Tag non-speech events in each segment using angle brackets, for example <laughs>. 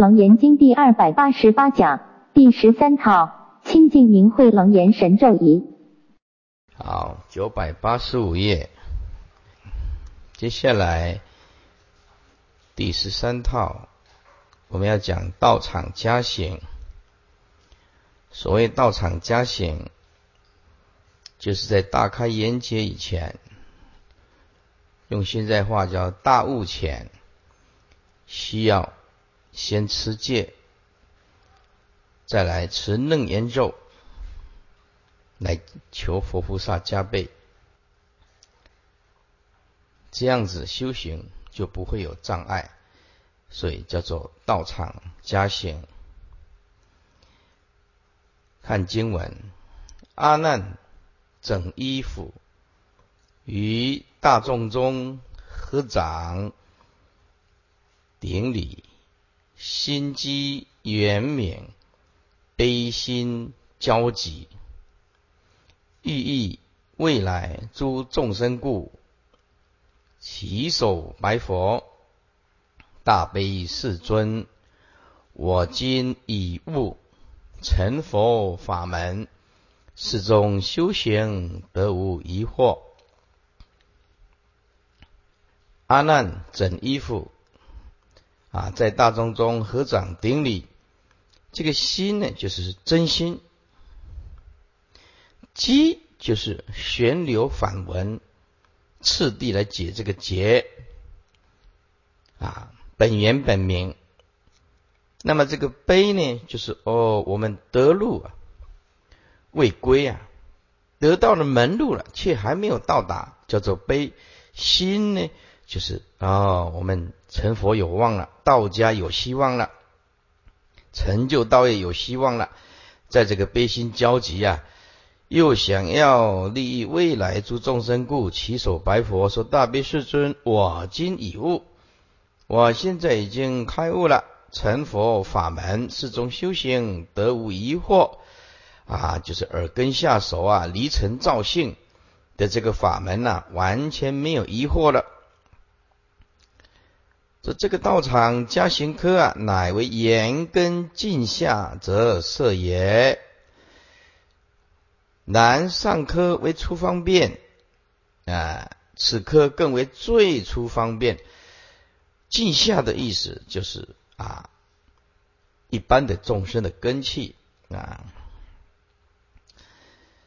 楞严经第二百八十八讲第十三套清净明慧楞严神咒仪。好，九百八十五页，接下来第十三套，我们要讲道场加行。所谓道场加行，就是在大开眼界以前，用现在话叫大悟前，需要。先吃戒，再来吃楞严咒，来求佛菩萨加倍，这样子修行就不会有障碍，所以叫做道场加行。看经文，阿难整衣服于大众中合掌顶礼。心机圆勉，悲心交集，寓意未来诸众生故，起手白佛，大悲世尊，我今已悟成佛法门，世中修行得无疑惑。阿难整衣服。啊，在大众中合掌顶礼，这个心呢，就是真心；机就是旋流反文，次第来解这个结。啊，本源本名。那么这个悲呢，就是哦，我们得路啊，未归啊，得到了门路了，却还没有到达，叫做悲。心呢？就是啊，我们成佛有望了，道家有希望了，成就道业有希望了，在这个悲心交集啊，又想要利益未来诸众生故，起手白佛说：“大悲世尊，我今已悟，我现在已经开悟了，成佛法门，世中修行得无疑惑啊，就是耳根下手啊，离尘造性的这个法门呐，完全没有疑惑了。”这这个道场加行科啊，乃为言根尽下则色也。南上科为出方便啊，此科更为最出方便。尽下的意思就是啊，一般的众生的根器啊，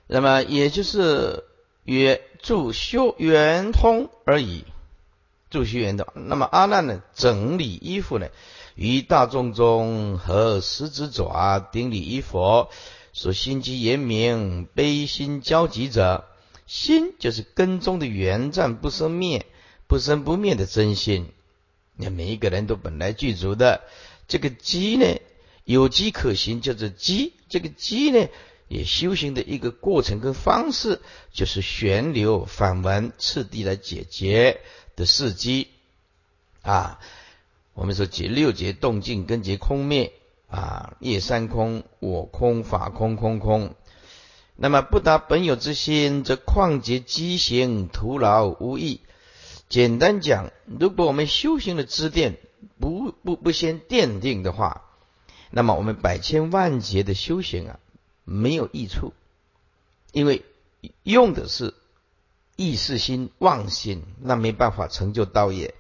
那么也就是曰助修圆通而已。助学员的，那么阿难呢？整理衣服呢？于大众中和十指爪顶礼衣佛，所心机严明，悲心交集者，心就是根中的原湛不生灭、不生不灭的真心。那每一个人都本来具足的这个机呢，有机可行，叫做机。这个机呢，也修行的一个过程跟方式，就是旋流反文次第来解决。的四机啊，我们说解六节动静根结空灭啊，业三空，我空法空空空。那么不达本有之心，则旷劫机行徒劳无益。简单讲，如果我们修行的支电不不不先奠定的话，那么我们百千万劫的修行啊，没有益处，因为用的是。意识心妄心，那没办法成就道业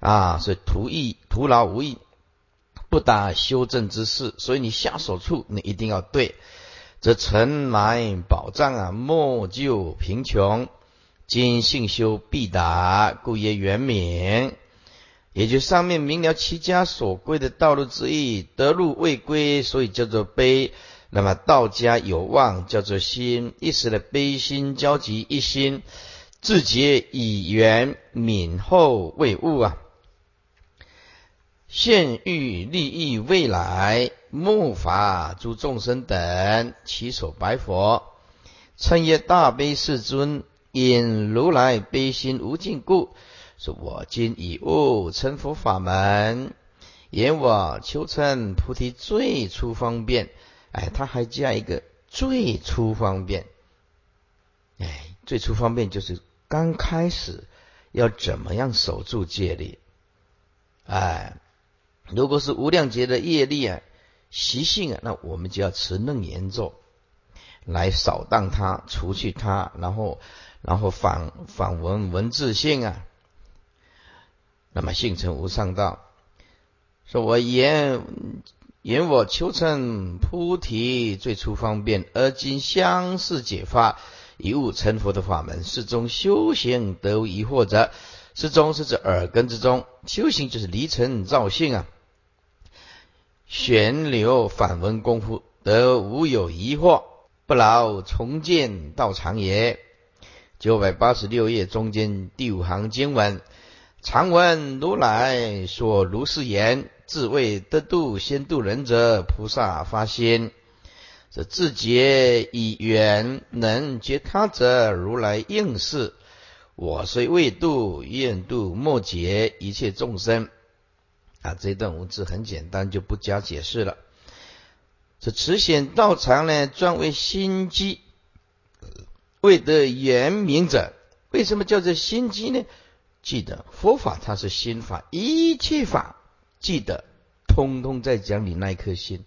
啊！所以徒意徒劳无益，不达修正之事。所以你下手处，你一定要对。则尘埋宝藏啊，莫救贫穷。今性修必达，故曰圆明。也就上面明了其家所归的道路之意，得路未归，所以叫做悲。那么道家有望叫做心，一时的悲心交集一心，自觉以缘敏后未悟啊，现欲利益未来，木法诸众生等，起手白佛，称曰大悲世尊，因如来悲心无尽故，说我今已悟成佛法门，言我求成菩提最初方便。哎，他还加一个最初方便，哎，最初方便就是刚开始要怎么样守住戒律，哎，如果是无量劫的业力啊、习性啊，那我们就要持楞严咒来扫荡它、除去它，然后然后反反闻文字性啊，那么性成无上道。说我言言我求成菩提最初方便，而今相似解发，以悟成佛的法门，是中修行得无疑惑者。是中是指耳根之中修行，就是离尘造性啊。旋流反闻功夫，得无有疑惑，不劳重见道场也。九百八十六页中间第五行经文：常闻如来所如是言，自谓得度先度人者，菩萨发心。这自觉以缘能觉他者，如来应是。我虽未度，愿度莫劫一切众生。啊，这段文字很简单，就不加解释了。这持显道场呢，专为心机，未得圆明者。为什么叫做心机呢？记得佛法它是心法，一切法记得通通在讲你那一颗心。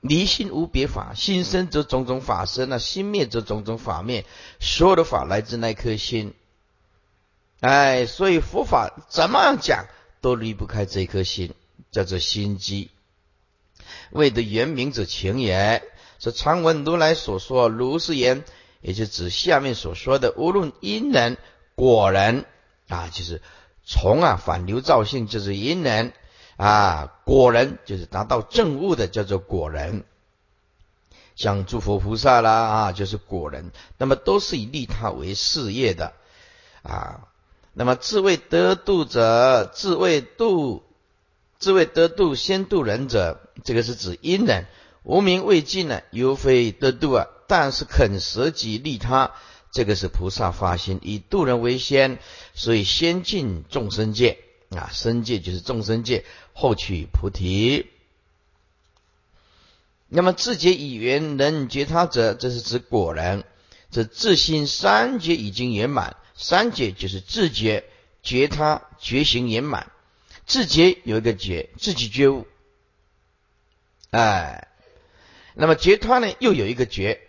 离心无别法，心生则种种法生啊，心灭则种种法灭。所有的法来自那颗心，哎，所以佛法怎么样讲都离不开这颗心，叫做心机。为的原名者情也，是常闻如来所说如是言，也就指下面所说的，无论因人果人啊，就是从啊反流造性，就是因人。啊，果人就是达到正悟的，叫做果人。像诸佛菩萨啦，啊，就是果人。那么都是以利他为事业的啊。那么自谓得度者，自谓度，自谓得度先度人者，这个是指因人。无名未尽呢，犹非得度啊。但是肯舍己利他，这个是菩萨发心，以度人为先，所以先进众生界。啊，生界就是众生界，后取菩提。那么自觉以缘能觉他者，这是指果人。这自心三觉已经圆满，三觉就是自觉觉他觉行圆满。自觉有一个觉，自己觉悟。哎，那么觉他呢，又有一个觉，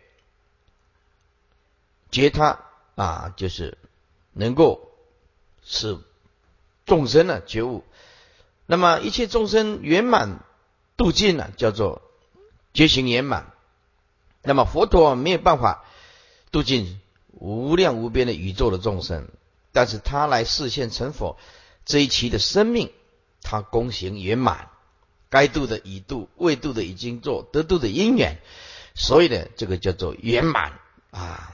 觉他啊，就是能够使。众生呢觉悟，那么一切众生圆满度尽了，叫做觉行圆满。那么佛陀没有办法度尽无量无边的宇宙的众生，但是他来视现成佛这一期的生命，他功行圆满，该度的已度，未度的已经做，得度的因缘，所以呢，这个叫做圆满啊。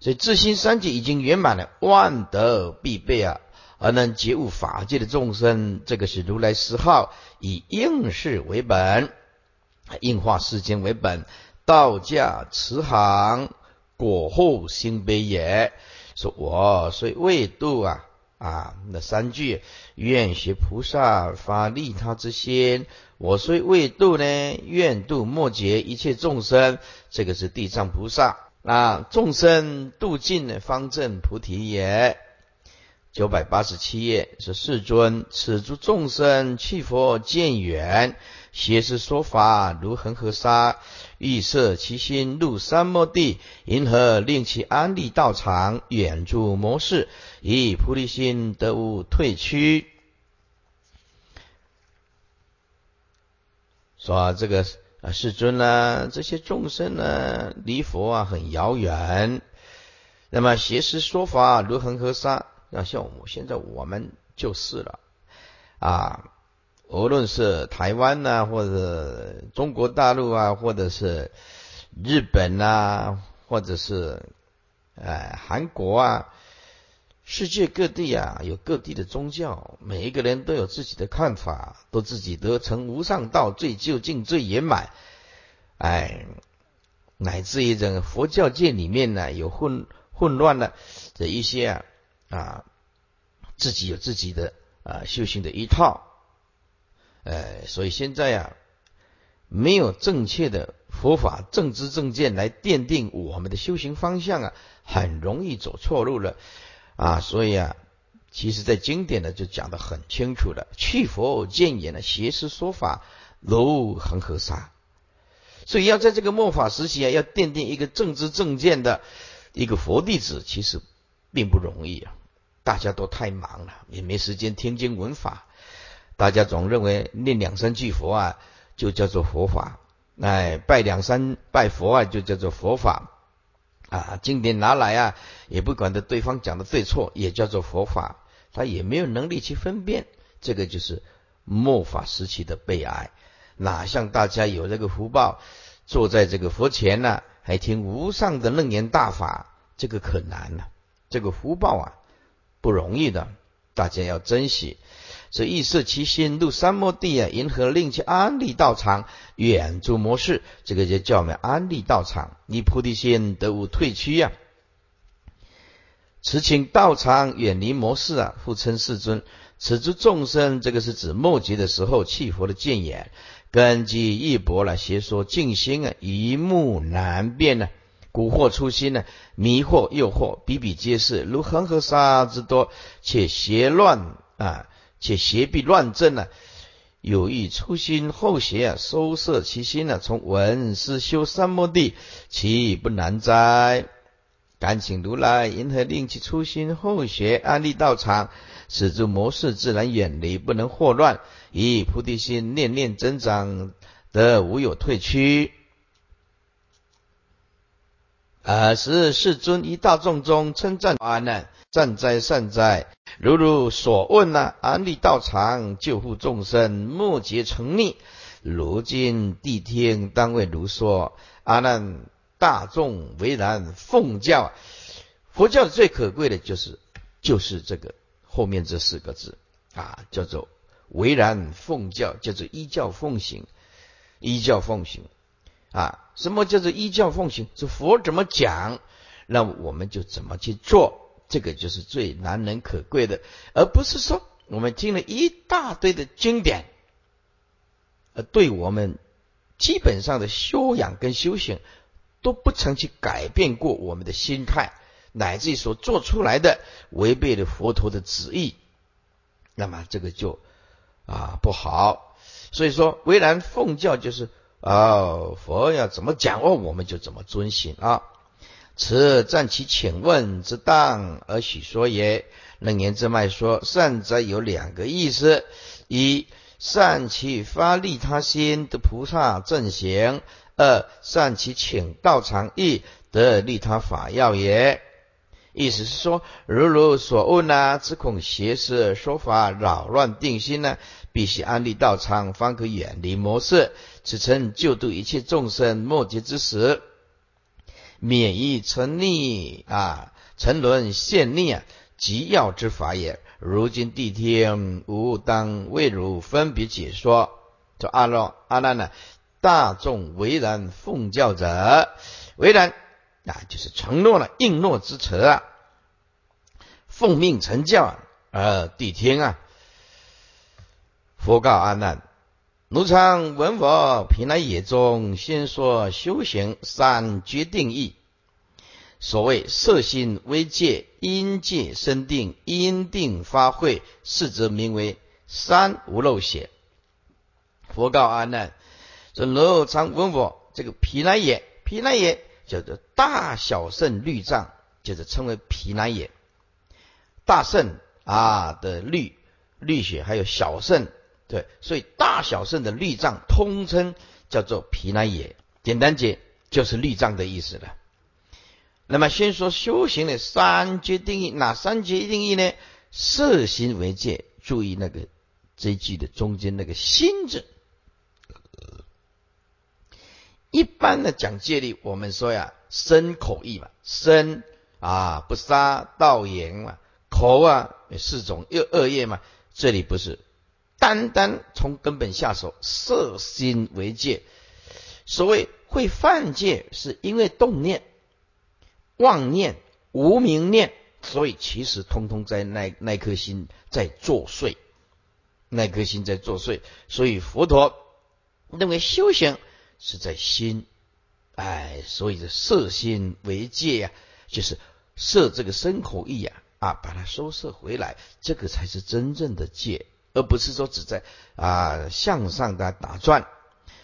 所以自心三界已经圆满了，万德必备啊。而能觉悟法界的众生，这个是如来十号以应世为本，应化世间为本，道家慈航果后心悲也。说我虽未度啊啊，那三句愿学菩萨发利他之心。我虽未度呢，愿度末劫一切众生。这个是地藏菩萨啊，众生度尽，方正菩提也。九百八十七页是世尊，此诸众生弃佛见远，邪师说法如恒河沙，欲摄其心入三摩地，因何令其安立道场，远住摩室，以菩提心得无退屈？说这个啊，世尊呢，这些众生呢，离佛啊很遥远，那么邪师说法如恒河沙。那像我现在我们就是了啊，无论是台湾呐，或者中国大陆啊，或者是日本呐，或者是呃韩国啊，世界各地啊，有各地的宗教，每一个人都有自己的看法，都自己得成无上道最究竟最圆满，哎，乃至于这个佛教界里面呢，有混混乱的这一些啊。啊，自己有自己的啊修行的一套，呃，所以现在啊，没有正确的佛法正知正见来奠定我们的修行方向啊，很容易走错路了啊。所以啊，其实在经典呢就讲得很清楚了，去佛见言呢，邪师说法如恒河沙。所以要在这个末法时期啊，要奠定一个正知正见的一个佛弟子，其实并不容易啊。大家都太忙了，也没时间听经闻法。大家总认为念两三句佛啊，就叫做佛法；哎，拜两三拜佛啊，就叫做佛法。啊，经典拿来啊，也不管的对方讲的对错，也叫做佛法。他也没有能力去分辨，这个就是末法时期的悲哀。哪像大家有这个福报，坐在这个佛前呢，还听无上的楞严大法，这个可难了。这个福报啊，不容易的，大家要珍惜。所以意摄其心入三摩地啊，银河令其安立道场，远住模式，这个就叫我们安立道场。你菩提心得无退屈呀。此请道场远离模式啊，复称世尊。此诸众生，这个是指末劫的时候弃佛的见眼。根基一薄了，邪说静心啊，一目难辨呢，蛊惑初心呢，迷惑诱惑比比皆是，如恒河沙之多，且邪乱啊，且邪必乱真呢，有意初心后邪啊，收摄其心呢，从闻思修三摩地，其不难哉？敢请如来，因何令其初心后邪安立道场？使诸魔事自然远离，不能惑乱。以菩提心念念增长，得无有退屈。尔时世尊于大众中称赞阿难：善哉善哉！如如所问呐，安立道场，救护众生，莫结成逆。如今谛听，当为如说。阿难，大众为然奉教。佛教最可贵的就是，就是这个。后面这四个字啊，叫做为然奉教，叫做依教奉行，依教奉行啊。什么叫做依教奉行？是佛怎么讲，那我们就怎么去做。这个就是最难能可贵的，而不是说我们听了一大堆的经典，而对我们基本上的修养跟修行都不曾去改变过我们的心态。乃至于所做出来的违背了佛陀的旨意，那么这个就啊不好。所以说，为然奉教就是啊佛要怎么讲哦，我们就怎么遵循啊。此暂其请问之当而许说也。楞严之脉说善哉有两个意思：一善其发利他心的菩萨正行；二善其请道场意得利他法要也。意思是说，如如所问呐，只恐邪师说法扰乱定心呢，必须安立道场，方可远离魔色。此称救度一切众生末劫之时，免于沉溺啊，沉沦陷溺啊，极要之法也。如今谛听，吾当为汝分别解说。说阿罗阿难呢，大众为然奉教者，为然。啊，就是承诺了应诺之词啊，奉命成教而谛听啊。佛告阿难：奴常闻佛平来野中，先说修行三决定义。所谓色心微界，因界生定，因定发慧，是则名为三无漏血。佛告阿难：说奴常闻佛这个皮来也，皮来也。叫做大小肾律藏，就是称为皮难也。大肾啊的律律血，还有小肾，对，所以大小肾的律藏通称叫做皮难也。简单解就是律藏的意思了。那么先说修行的三阶定义，哪三阶定义呢？色心为界，注意那个这一句的中间那个心字。一般的讲戒律，我们说呀，身口意嘛，身啊不杀盗淫嘛，口啊四种恶恶业嘛，这里不是单单从根本下手，色心为戒。所谓会犯戒，是因为动念、妄念、无明念，所以其实通通在那那颗心在作祟，那颗心在作祟，所以佛陀认为修行。是在心，哎，所以这色心为戒呀，就是色这个身口意呀，啊，把它收摄回来，这个才是真正的戒，而不是说只在啊向上的打转。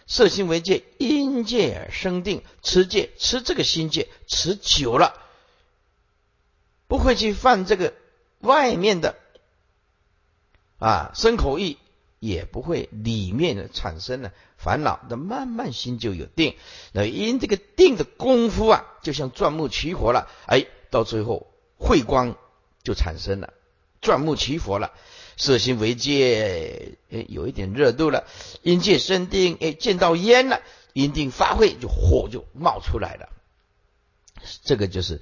色心为戒，因戒而生定，持戒持这个心戒，持久了，不会去犯这个外面的啊身口意，也不会里面产生了烦恼，那慢慢心就有定。那因这个定的功夫啊，就像钻木取火了，哎，到最后慧光就产生了，钻木取火了。色心为戒，哎，有一点热度了。因戒生定，哎，见到烟了，因定发挥，就火就冒出来了。这个就是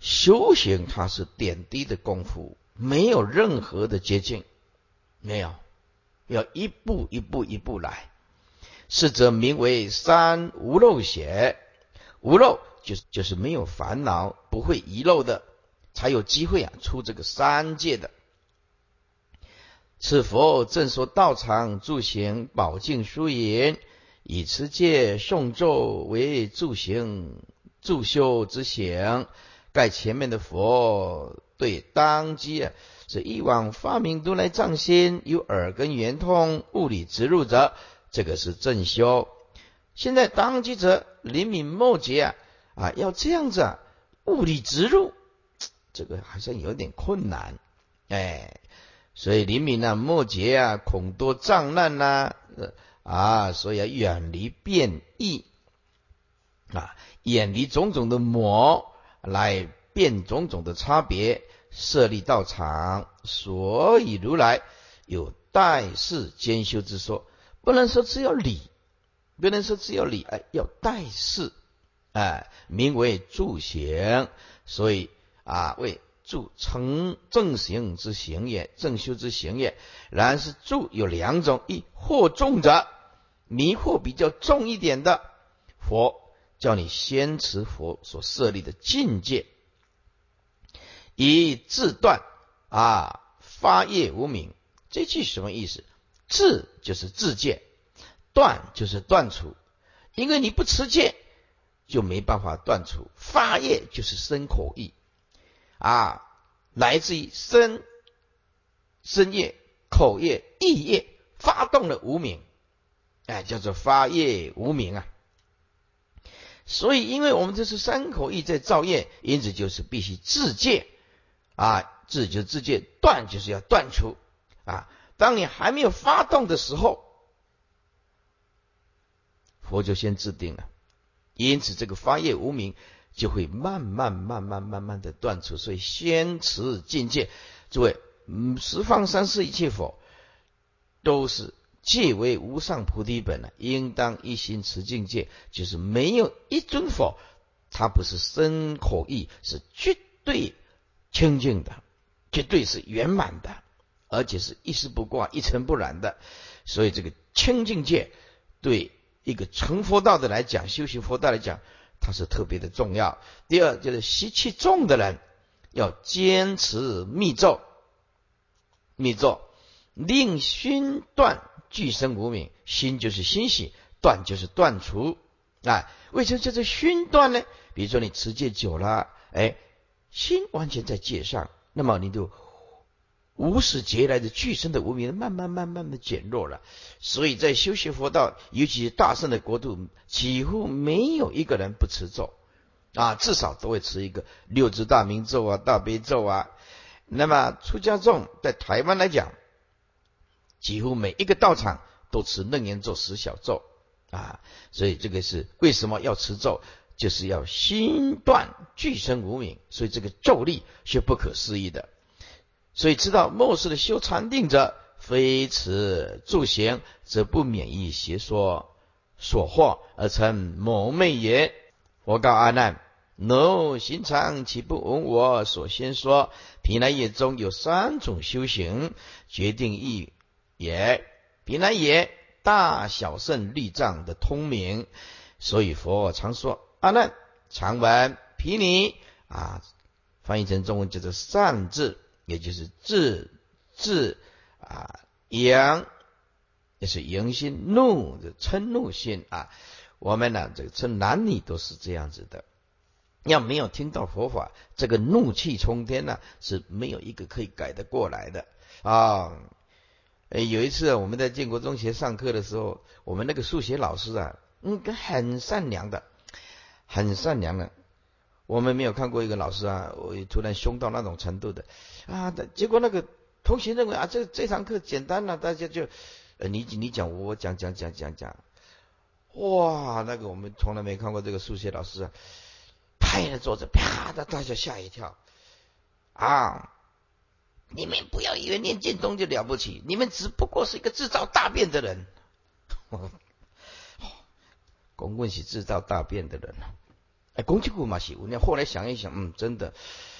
修行，它是点滴的功夫，没有任何的捷径，没有，要一步一步一步来。是则名为三无漏显，无漏就是就是没有烦恼，不会遗漏的，才有机会啊出这个三界的。此佛正说道场助行宝镜疏引，以持戒诵咒为助行助修之行。盖前面的佛对当机啊，是以往发明如来藏心，有耳根圆通，物理植入者，这个是正修。现在当机者灵敏末节啊啊，要这样子啊，物理植入，这个好像有点困难，哎。所以灵敏啊，末节啊，恐多障难呐，啊，所以要远离变异啊，远离种种的魔来变种种的差别，设立道场。所以如来有代世兼修之说，不能说只有理，不能说只有理，哎，要代世，哎，名为助行。所以啊，为。助成正行之行也，正修之行也。然是助有两种：一惑重者，迷惑比较重一点的，佛叫你先持佛所设立的境界，以自断啊，发业无名。这句什么意思？自就是自戒，断就是断除。因为你不持戒，就没办法断除。发业就是生口意。啊，来自于身、身业、口业、意业发动了无名，哎，叫做发业无名啊。所以，因为我们这是三口意在造业，因此就是必须自戒啊，自就自戒，断就是要断除啊。当你还没有发动的时候，佛就先制定了，因此这个发业无名。就会慢慢、慢慢、慢慢的断除，所以先持境界。诸位，嗯，十方三世一切佛都是戒为无上菩提本了，应当一心持境界。就是没有一尊佛，他不是身口意是绝对清净的，绝对是圆满的，而且是一丝不挂、一尘不染的。所以这个清净界对一个成佛道的来讲，修行佛道来讲。它是特别的重要。第二就是习气重的人要坚持密咒，密咒令心断俱生无名，心就是欣喜，断就是断除。啊，为什么叫做熏断呢？比如说你持戒久了，哎，心完全在戒上，那么你就。无始劫来的巨生的无名，慢慢慢慢的减弱了。所以在修学佛道，尤其是大圣的国度，几乎没有一个人不持咒啊，至少都会持一个六字大明咒啊、大悲咒啊。那么出家众在台湾来讲，几乎每一个道场都持楞严咒、十小咒啊。所以这个是为什么要持咒，就是要心断巨生无名，所以这个咒力是不可思议的。所以知道末世的修禅定者，非此助行，则不免于邪说所惑而成蒙昧也。我告阿难：奴行常岂不闻我所先说？平南业中有三种修行，决定意也。平南也大小圣律藏的通明，所以佛常说阿难常闻毗尼啊，翻译成中文叫做善智。也就是智智啊，阳也是阳心，怒的嗔怒心啊。我们呢，这个称男女都是这样子的要没有听到佛法，这个怒气冲天呢，是没有一个可以改得过来的啊。诶，有一次我们在建国中学上课的时候，我们那个数学老师啊，嗯，很善良的，很善良的。我们没有看过一个老师啊，我突然凶到那种程度的啊。结果那个同学认为啊，这这堂课简单了，大家就呃你你讲我我讲讲讲讲讲，哇，那个我们从来没看过这个数学老师啊。拍着桌子，啪的，大家吓一跳啊！你们不要以为念剑宗就了不起，你们只不过是一个制造大便的人。<laughs> 公棍是制造大便的人哎，公鸡股嘛是。你后来想一想，嗯，真的，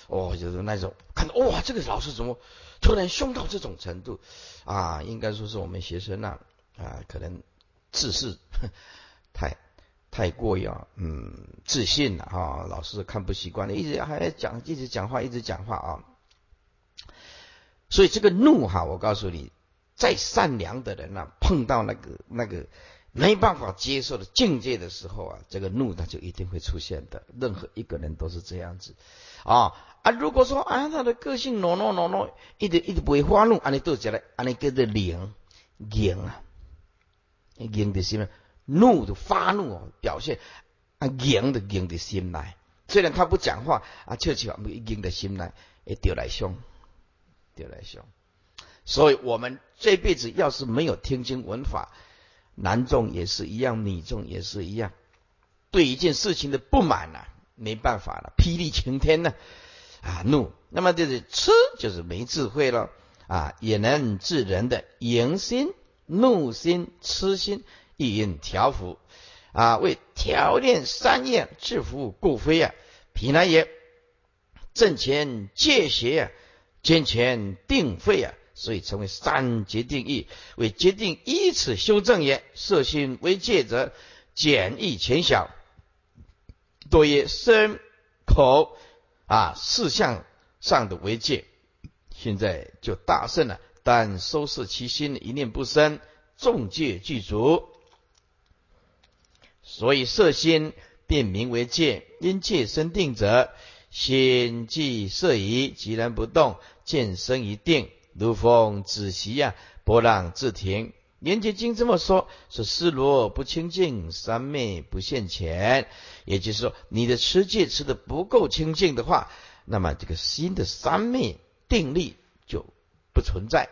哦，就是那种看到哇，这个老师怎么突然凶到这种程度啊？应该说是我们学生呐啊，可能自视 <laughs> 太。太过于啊，嗯，自信了哈，老师看不习惯了，一直还讲，一直讲话，一直讲话啊。所以这个怒哈，我告诉你，再善良的人呢，碰到那个那个没办法接受的境界的时候啊，这个怒他就一定会出现的。任何一个人都是这样子啊啊！如果说啊，他的个性懦懦懦懦，一直一直不会发怒，安尼都起来，安尼叫做灵灵啊，灵的什么？怒的发怒哦，表现啊，硬的硬的心来。虽然他不讲话啊，悄悄硬的心来，也丢来凶，丢来凶。所以，我们这辈子要是没有听经闻法，男众也是一样，女众也是一样，对一件事情的不满呐，没办法了，霹雳晴天呢啊，怒。那么就是痴，就是没智慧了啊，也能治人的淫心、怒心、痴心。意因调伏啊，为调练三业制服故非啊。皮难也，正前戒邪啊，兼前定费啊，所以称为三决定义。为决定依此修正也。色心为戒者，简易浅小，多曰身口啊四相上的为戒。现在就大胜了，但收拾其心，一念不生，众戒具足。所以色心便名为戒，因戒生定者，心即色疑，即然不动，见生一定，如风止息呀，波浪自停。连结经这么说，是思罗不清净，三昧不现前。也就是说，你的持戒持的不够清净的话，那么这个心的三昧定力就不存在。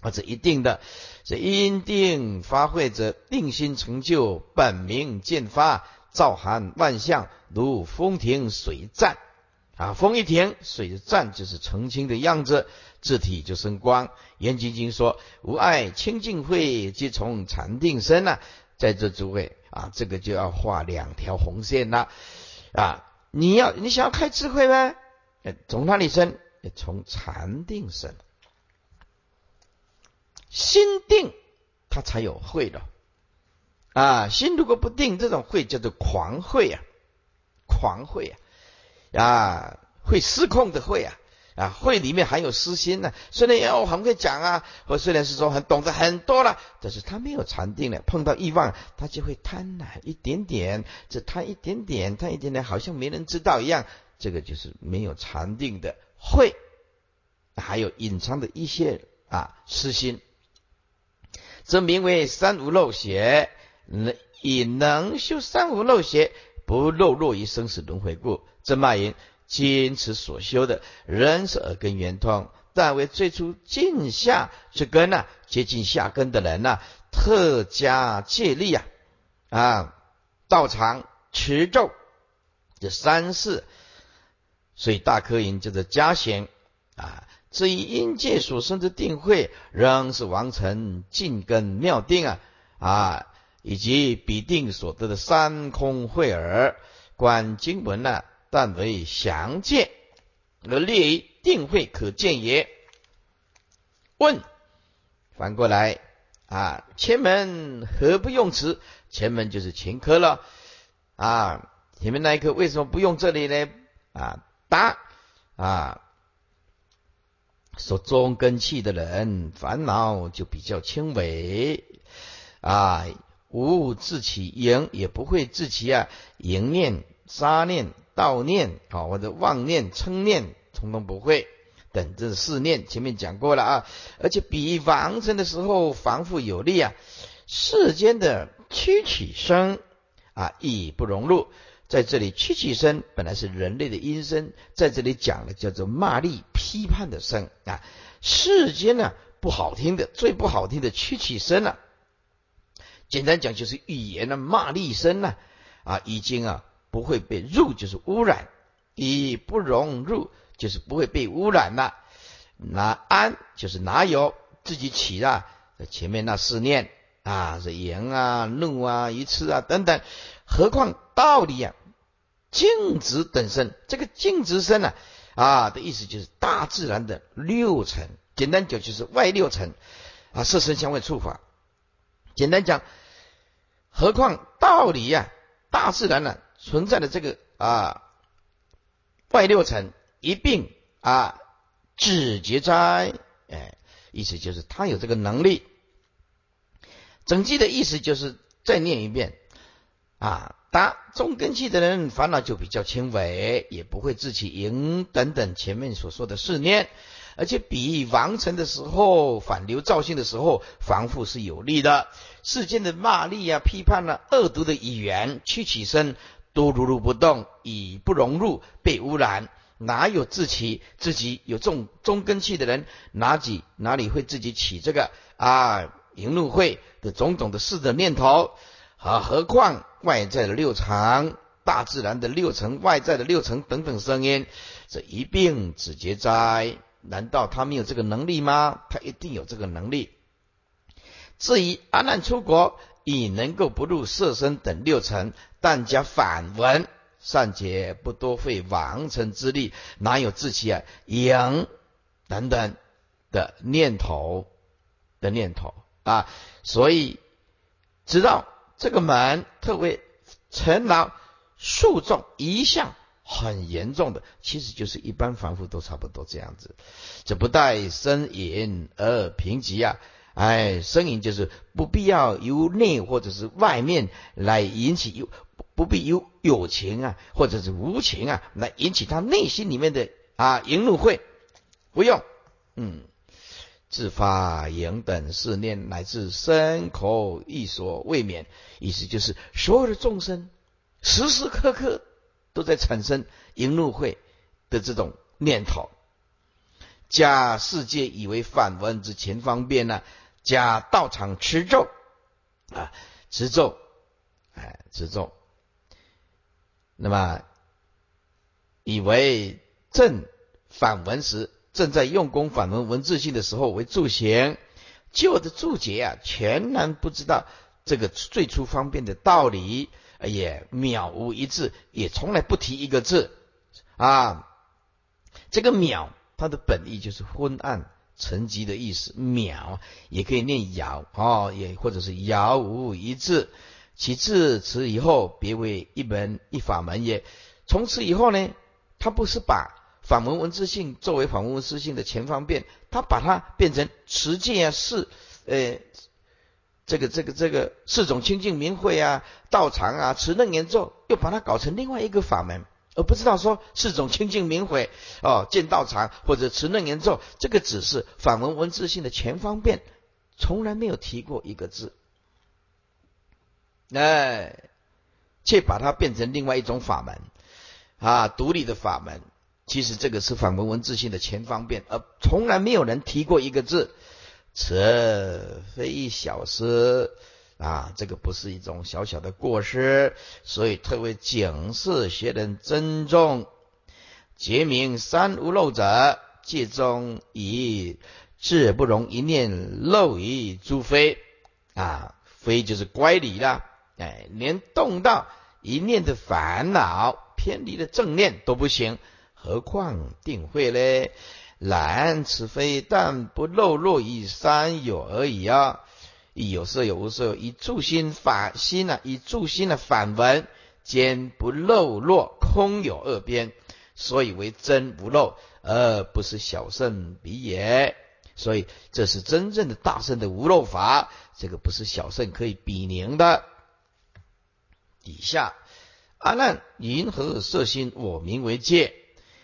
啊，这一定的，这因定发挥者，定心成就，本明见发，照含万象，如风停水暂。啊，风一停，水暂，就是澄清的样子，字体就生光。严经经说，无碍清净慧，即从禅定生呐。在这诸位啊，这个就要画两条红线了。啊，你要你想要开智慧吗？从哪里生？从禅定生。心定，它才有慧的啊！心如果不定，这种慧叫做狂慧啊，狂慧啊，啊，会失控的会啊，啊，会里面含有私心呢。虽然要很会讲啊，或虽然是说很懂得很多了，但是他没有禅定了，碰到欲望，他就会贪婪一点点，只贪一点点，贪一点点，好像没人知道一样。这个就是没有禅定的会，还有隐藏的一些啊私心。则名为三无漏邪，以能修三无漏邪，不漏落于生死轮回故。正骂言：今此所修的，人是耳根圆通，但为最初尽下之根呐，接近下根的人呐，特加借力啊啊，道场持咒这三世，所以大科营叫做加贤啊。至于阴界所生之定慧，仍是王成静根妙定啊啊，以及彼定所得的三空慧耳。观经文呢，但为详见，而列于定会可见也。问，反过来啊，前门何不用此？前门就是前科了啊，前面那一科为什么不用这里呢？啊，答啊。说中根气的人，烦恼就比较轻微啊，无自起淫，也不会自起啊淫念、杀念、悼念啊，或者妄念、称念，通通不会。等这四念，前面讲过了啊。而且比喻王成的时候，防护有力啊。世间的屈起声啊，亦不融入。在这里，屈起声本来是人类的音声，在这里讲的叫做骂力、批判的声啊。世间呢，不好听的，最不好听的屈起声了。简单讲，就是语言的骂力声呢啊，已经啊不会被入，就是污染，以不容入，就是不会被污染了。那安就是哪有自己起的？前面那四念啊，是言啊、怒啊、愚痴啊等等，何况道理啊？静止等身，这个静止身呢，啊的意思就是大自然的六层，简单讲就是外六层啊，色身香味触法。简单讲，何况道理呀，大自然呢存在的这个啊外六层一并啊止结灾，哎，意思就是他有这个能力。整句的意思就是再念一遍啊。答中根气的人烦恼就比较轻微，也不会自起淫等等前面所说的试念，而且比王成的时候反流造性的时候防护是有利的。世间的骂力啊、批判啊、恶毒的语言，屈起身都如如不动，已不融入，被污染，哪有自起自己有中中根气的人，哪几哪里会自己起这个啊淫怒会的种种的事的念头？啊，何况外在的六层、大自然的六层、外在的六层等等声音，这一并止结灾，难道他没有这个能力吗？他一定有这个能力。至于阿难出国已能够不入色身等六尘，但加反闻善解不多费王臣之力，哪有自己啊赢等等的念头的念头啊？所以知道。这个门特为尘劳数众一向很严重的，其实就是一般凡夫都差不多这样子。这不带呻吟而贫瘠啊！哎，呻吟就是不必要由内或者是外面来引起有不必由有情啊或者是无情啊来引起他内心里面的啊淫怒会，不用，嗯。自发言等思念，乃至身口意所未免，意思就是所有的众生时时刻刻都在产生淫怒会的这种念头。加世界以为反闻之前方便呢，加道场持咒啊，持咒，哎，持咒。那么以为正反闻时。正在用功反闻文字性的时候为注行，旧的注解啊，全然不知道这个最初方便的道理，也渺无一字，也从来不提一个字啊。这个渺，它的本意就是昏暗沉寂的意思。渺也可以念杳哦，也或者是杳无一字。其次此以后，别为一门一法门也。从此以后呢，他不是把。反文文字性作为反文文字性的前方便，他把它变成持戒啊，四呃，这个这个这个四种清净明慧啊，道场啊，持楞严咒，又把它搞成另外一个法门，而不知道说四种清净明慧哦，见道场或者持楞严咒，这个只是反文文字性的前方便，从来没有提过一个字，哎，却把它变成另外一种法门啊，独立的法门。其实这个是反文文字性的前方便，而从来没有人提过一个字，此非小失啊！这个不是一种小小的过失，所以特为警示学人珍重。结明三无漏者，戒中以智不容一念漏于诸非啊！非就是乖离了，哎，连动到一念的烦恼偏离的正念都不行。何况定慧嘞？然此非但不漏落于三有而已啊！亦有色有无色，以助心法心呢？以助心的反闻，兼不漏落空有二边，所以为真不漏，而不是小圣比也。所以这是真正的大圣的无漏法，这个不是小圣可以比拟的。底下阿难，云何色心？我名为戒，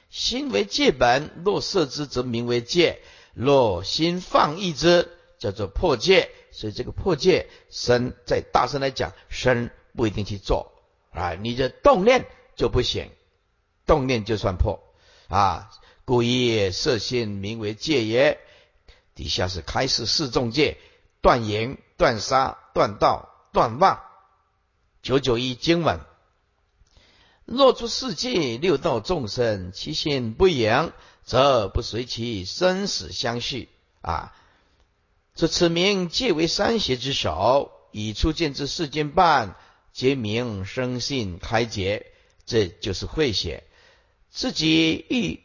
心为戒本。若色之，则名为戒；若心放逸之，叫做破戒。所以这个破戒身，在大声来讲，身不一定去做啊，你的动念就不行，动念就算破啊。故意色心名为戒也。底下是开示四众戒：断言、断杀、断道、断妄。九九一经文。若诸世界六道众生，其心不扬，则不随其生死相续啊。这此名皆为三邪之首，以初见之世间半，皆名生信开解，这就是会写自己欲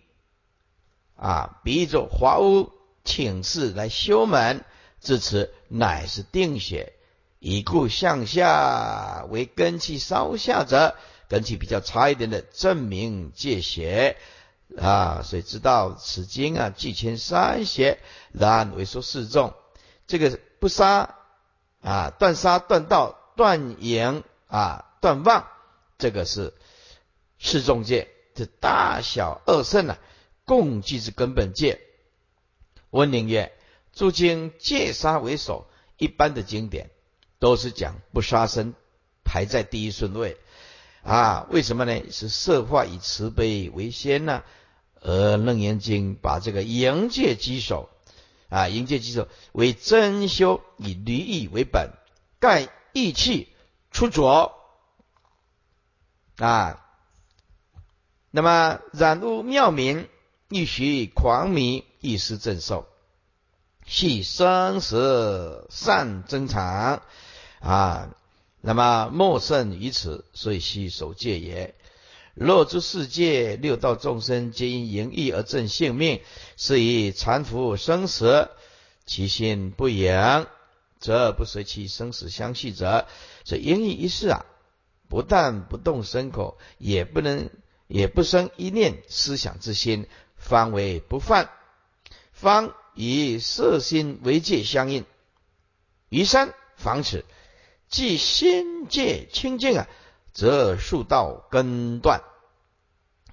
啊，比作华屋请示来修门，至此乃是定血，以故向下为根气稍下者。根气比较差一点的，证明戒邪啊，所以知道此经啊，既牵三邪，然为说四众。这个不杀啊，断杀断道断淫啊，断妄，这个是四众戒，这大小二圣啊，共计之根本戒。温宁曰：诸经戒杀为首，一般的经典都是讲不杀生，排在第一顺位。啊，为什么呢？是设化以慈悲为先呢？而楞严经把这个营戒稽首啊，营戒基手为真修，以离意为本，盖意气出浊啊。那么染污妙名，欲许狂迷，一失正受，系生死善增长啊。那么莫胜于此，所以须守戒也。若诸世界六道众生皆因淫欲而正性命，是以缠缚生死，其心不扬，则不随其生死相续者。这淫欲一事啊，不但不动身口，也不能也不生一念思想之心，方为不犯。方以色心为戒相应，于三防此。即心界清净啊，则树道根断，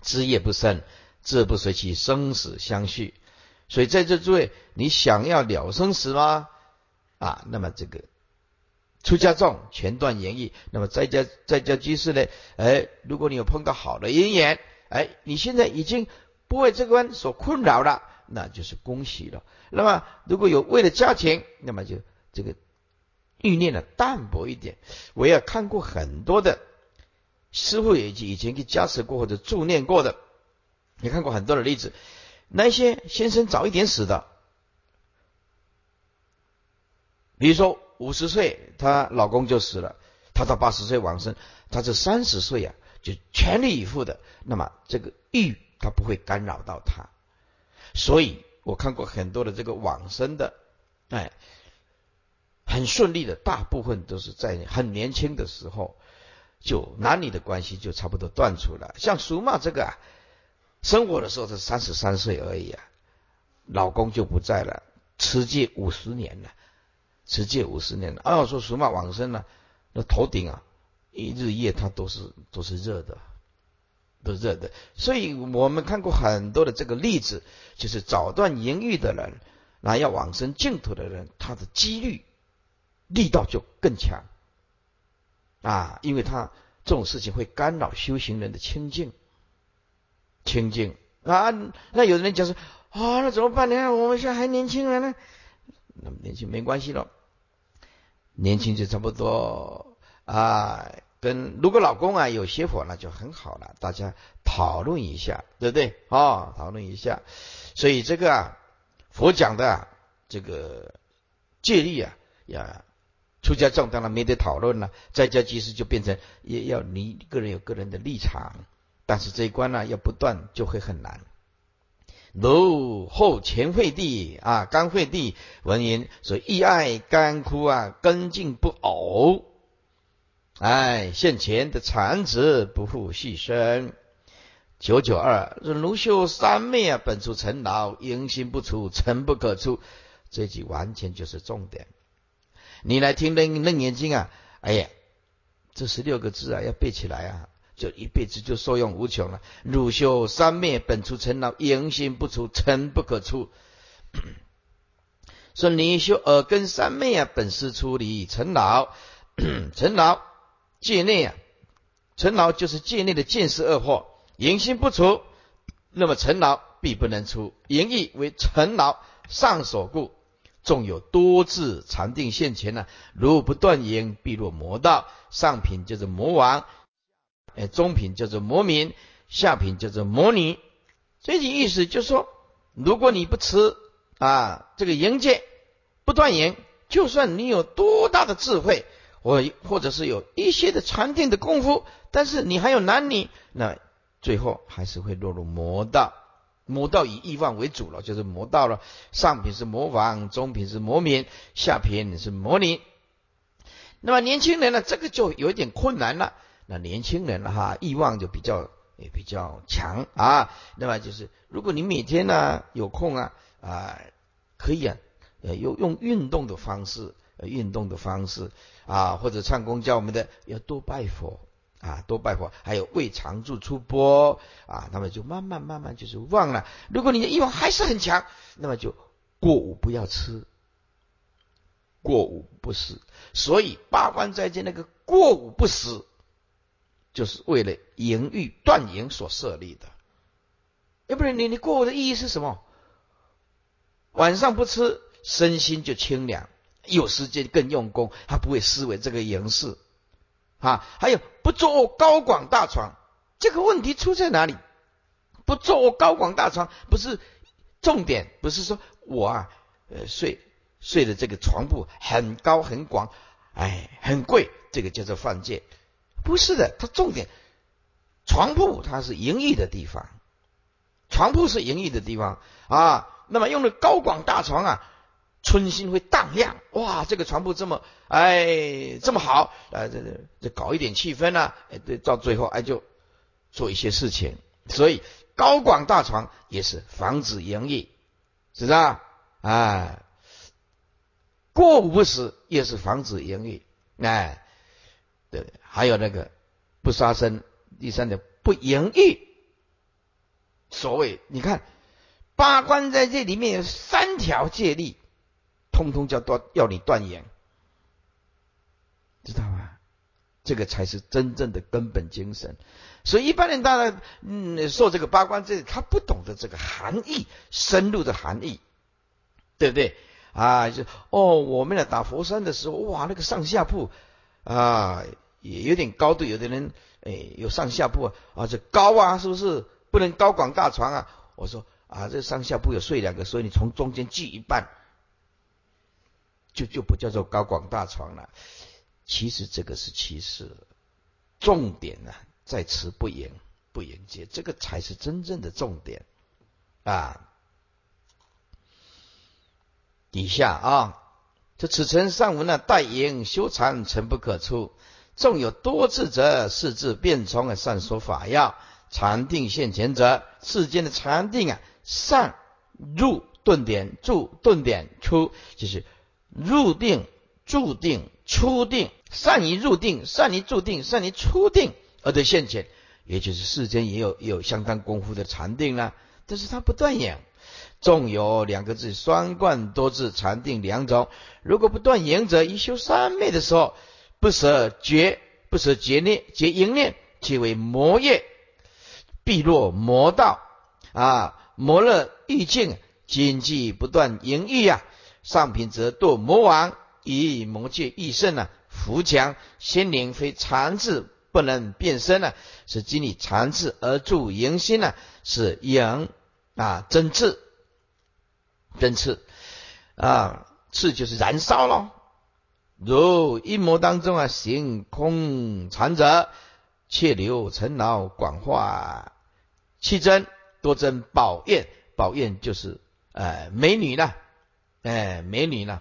枝叶不生，自不随其生死相续。所以在这诸位，你想要了生死吗？啊，那么这个出家众全断言语，那么在家在家居士呢？哎，如果你有碰到好的姻缘，哎，你现在已经不为这关所困扰了，那就是恭喜了。那么如果有为了家庭，那么就这个。欲念的淡薄一点，我也看过很多的师傅也以前给加持过或者助念过的，你看过很多的例子。那些先生早一点死的，比如说五十岁，她老公就死了，她到八十岁往生，她这三十岁啊，就全力以赴的，那么这个欲他不会干扰到他。所以我看过很多的这个往生的，哎。很顺利的，大部分都是在很年轻的时候，就男女的关系就差不多断除了。像苏妈这个啊，生活的时候是三十三岁而已啊，老公就不在了，持戒五十年了，持戒五十年了。要说苏妈往生了，那头顶啊，一日夜他都是都是热的，都热的。所以我们看过很多的这个例子，就是早断淫欲的人，那要往生净土的人，他的几率。力道就更强啊，因为他这种事情会干扰修行人的清净，清净啊。那有的人讲说啊，那怎么办呢？我们现在还年轻人呢，那么年轻没关系了，年轻就差不多啊。跟如果老公啊有邪火，那就很好了，大家讨论一下，对不对啊？讨论一下。所以这个啊，佛讲的这个戒律啊，呀。出家众当然没得讨论了，在家居士就变成也要你个人有个人的立场，但是这一关呢要不断就会很难。如后前惠帝啊，甘惠帝闻言说：“意爱干枯啊，根茎不偶。哎，现前的产子不复细生。九九二说：“卢修三昧啊，本出尘劳，因心不出，尘不可出。”这句完全就是重点。你来听楞楞严经啊，哎呀，这十六个字啊要背起来啊，就一辈子就受用无穷了。汝修三昧本出尘劳，迎心不出尘不可出。<coughs> 说你修耳根三昧啊，本是出离尘劳，<coughs> 尘劳界内啊，尘劳就是界内的见识恶惑，迎心不除，那么尘劳必不能出。言意为尘劳上所故。纵有多智禅定现前呢，如不断言，必落魔道。上品叫做魔王，哎，中品叫做魔民，下品叫做魔女。这句意思就是说，如果你不持啊这个淫戒，不断言，就算你有多大的智慧，或或者是有一些的禅定的功夫，但是你还有男女，那最后还是会落入魔道。魔道以欲望为主了，就是魔道了。上品是魔王，中品是魔民，下品是魔女。那么年轻人呢，这个就有点困难了。那年轻人哈，欲望就比较也比较强啊。那么就是，如果你每天呢有空啊啊，可以啊，呃，用用运动的方式，运动的方式啊，或者唱功教我们的，要多拜佛。啊，多拜佛，还有胃常住出波啊，那么就慢慢慢慢就是忘了。如果你的欲望还是很强，那么就过午不要吃，过午不食。所以八关斋戒那个过午不食，就是为了淫欲断淫所设立的。要不然你你过午的意义是什么？晚上不吃，身心就清凉，有时间更用功，他不会思维这个淫事。啊，还有不坐高广大床，这个问题出在哪里？不坐高广大床不是重点，不是说我啊，呃，睡睡的这个床铺很高很广，哎，很贵，这个叫做犯戒，不是的，它重点床铺它是盈利的地方，床铺是盈利的地方啊，那么用的高广大床啊。春心会荡漾，哇，这个床铺这么，哎，这么好，啊，这这这搞一点气氛呢，哎，对，到最后哎就做一些事情，所以高广大床也是防止淫欲，是不是啊？哎，过午不食也是防止淫欲，哎，对，还有那个不杀生，第三点不淫欲，所谓你看八关在这里面有三条戒律。通通叫断，要你断言，知道吗？这个才是真正的根本精神。所以一般人当然，嗯，受这个八关这他不懂得这个含义，深入的含义，对不对？啊，就哦，我们来打佛山的时候，哇，那个上下铺啊，也有点高度，有的人哎有上下铺啊，这高啊，是不是不能高广大床啊？我说啊，这上下铺有睡两个，所以你从中间锯一半。就就不叫做高广大床了，其实这个是其次，重点呢在此不言不言戒，这个才是真正的重点啊。底下啊，这此层上文呢，待言修禅，诚不可出。纵有多智者，是智变聪啊，善说法要禅定现前者，世间的禅定啊，上入顿点，住顿点，出就是。入定、注定、出定，善于入定，善于注定，善于出定而得现前，也就是世间也有有相当功夫的禅定啦。但是它不断言，纵有两个字双冠多字禅定两种，如果不断言者，一修三昧的时候，不舍觉，不舍觉念，觉淫念，即为魔业，必落魔道啊！魔乐欲境，经济不断淫欲呀。上品则堕魔王，以魔界益胜呢，福强心灵非常智不能变身呢，是经历常智而助淫心呢，是阳啊真智真智啊智就是燃烧咯。如阴魔当中啊行空禅者，切流尘劳广化气真多真宝焰，宝焰就是呃美女呢。哎，美女呢？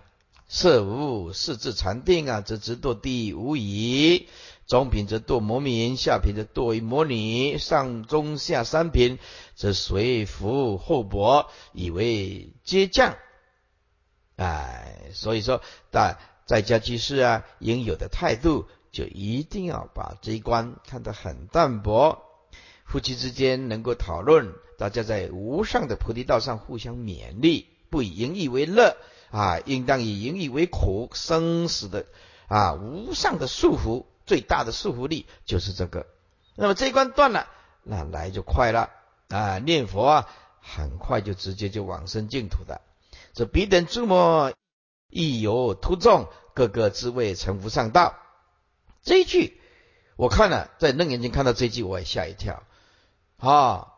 色无四字禅定啊，则直堕地无疑。中品则堕魔民，下品则堕为魔女，上中下三品则随福厚薄，以为阶降。哎，所以说，在在家居士啊，应有的态度，就一定要把这一关看得很淡薄。夫妻之间能够讨论，大家在无上的菩提道上互相勉励，不以盈利为乐啊，应当以盈利为苦。生死的啊，无上的束缚，最大的束缚力就是这个。那么这一关断了，那来就快了啊！念佛啊，很快就直接就往生净土的。这彼等诸魔亦有徒众，个个自谓成无上道。这一句我看了，在楞严经看到这一句，我也吓一跳啊！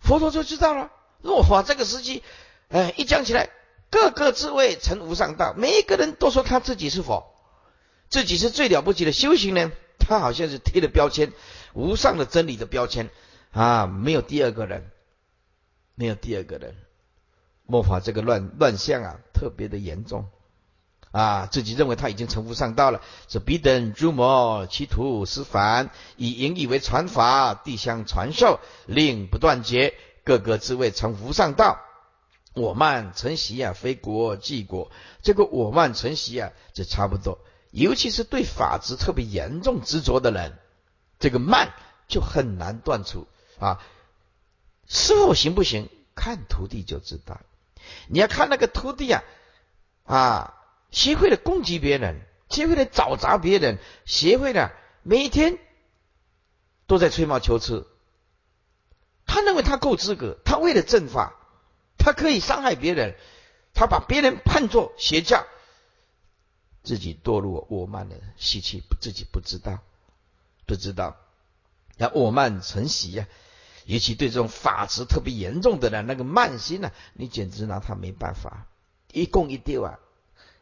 佛陀就知道了，若法这个时期，哎，一讲起来，个个自谓成无上道，每一个人都说他自己是佛，自己是最了不起的修行人，他好像是贴了标签，无上的真理的标签啊！没有第二个人，没有第二个人。末法这个乱乱象啊，特别的严重啊！自己认为他已经成无上道了，是彼等诸魔其徒施凡，以引以为传法，地相传授，令不断绝，各个自谓成无上道。我慢成习啊，非国即国。这个我慢成习啊，就差不多。尤其是对法执特别严重执着的人，这个慢就很难断除啊。师傅行不行？看徒弟就知道。你要看那个徒弟啊，啊，学会了攻击别人，学会了找砸别人，学会了每天都在吹毛求疵。他认为他够资格，他为了正法，他可以伤害别人，他把别人判作邪教，自己堕入我慢的习气，自己不知道，不知道，那我慢成习呀。尤其对这种法执特别严重的人，那个慢心呢，你简直拿他没办法。一供一丢啊，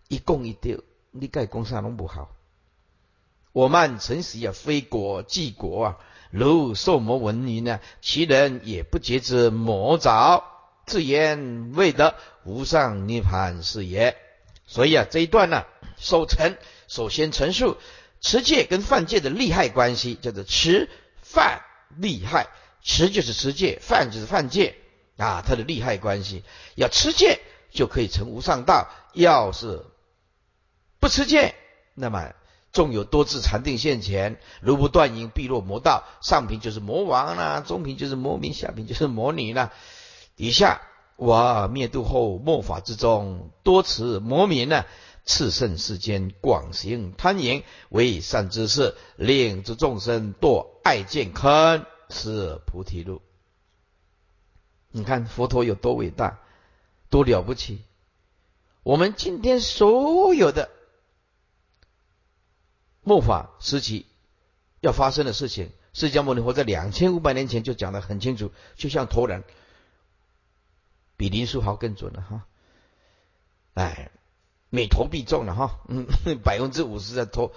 一供一丢，你盖公山弄不好。我慢成习啊，非果即果啊。如受魔闻于呢，其人也不觉知魔爪，自言未得无上涅盘是也。所以啊，这一段呢，首陈首先陈述持戒跟犯戒的利害关系，叫做持犯利害。持就是持戒，犯就是犯戒啊，它的利害关系。要持戒就可以成无上道，要是不持戒，那么纵有多智禅定现前，如不断因，必落魔道。上品就是魔王啦，中品就是魔民，下品就是魔女啦。底下我灭度后末法之中，多持魔民呢，炽盛世间，广行贪淫，为善之事，令之众生堕爱见坑。是菩提路，你看佛陀有多伟大，多了不起。我们今天所有的末法时期要发生的事情，释迦牟尼佛在两千五百年前就讲得很清楚，就像托人，比林书豪更准了哈。哎，每投必中了哈，嗯，<laughs> 百分之五十的投。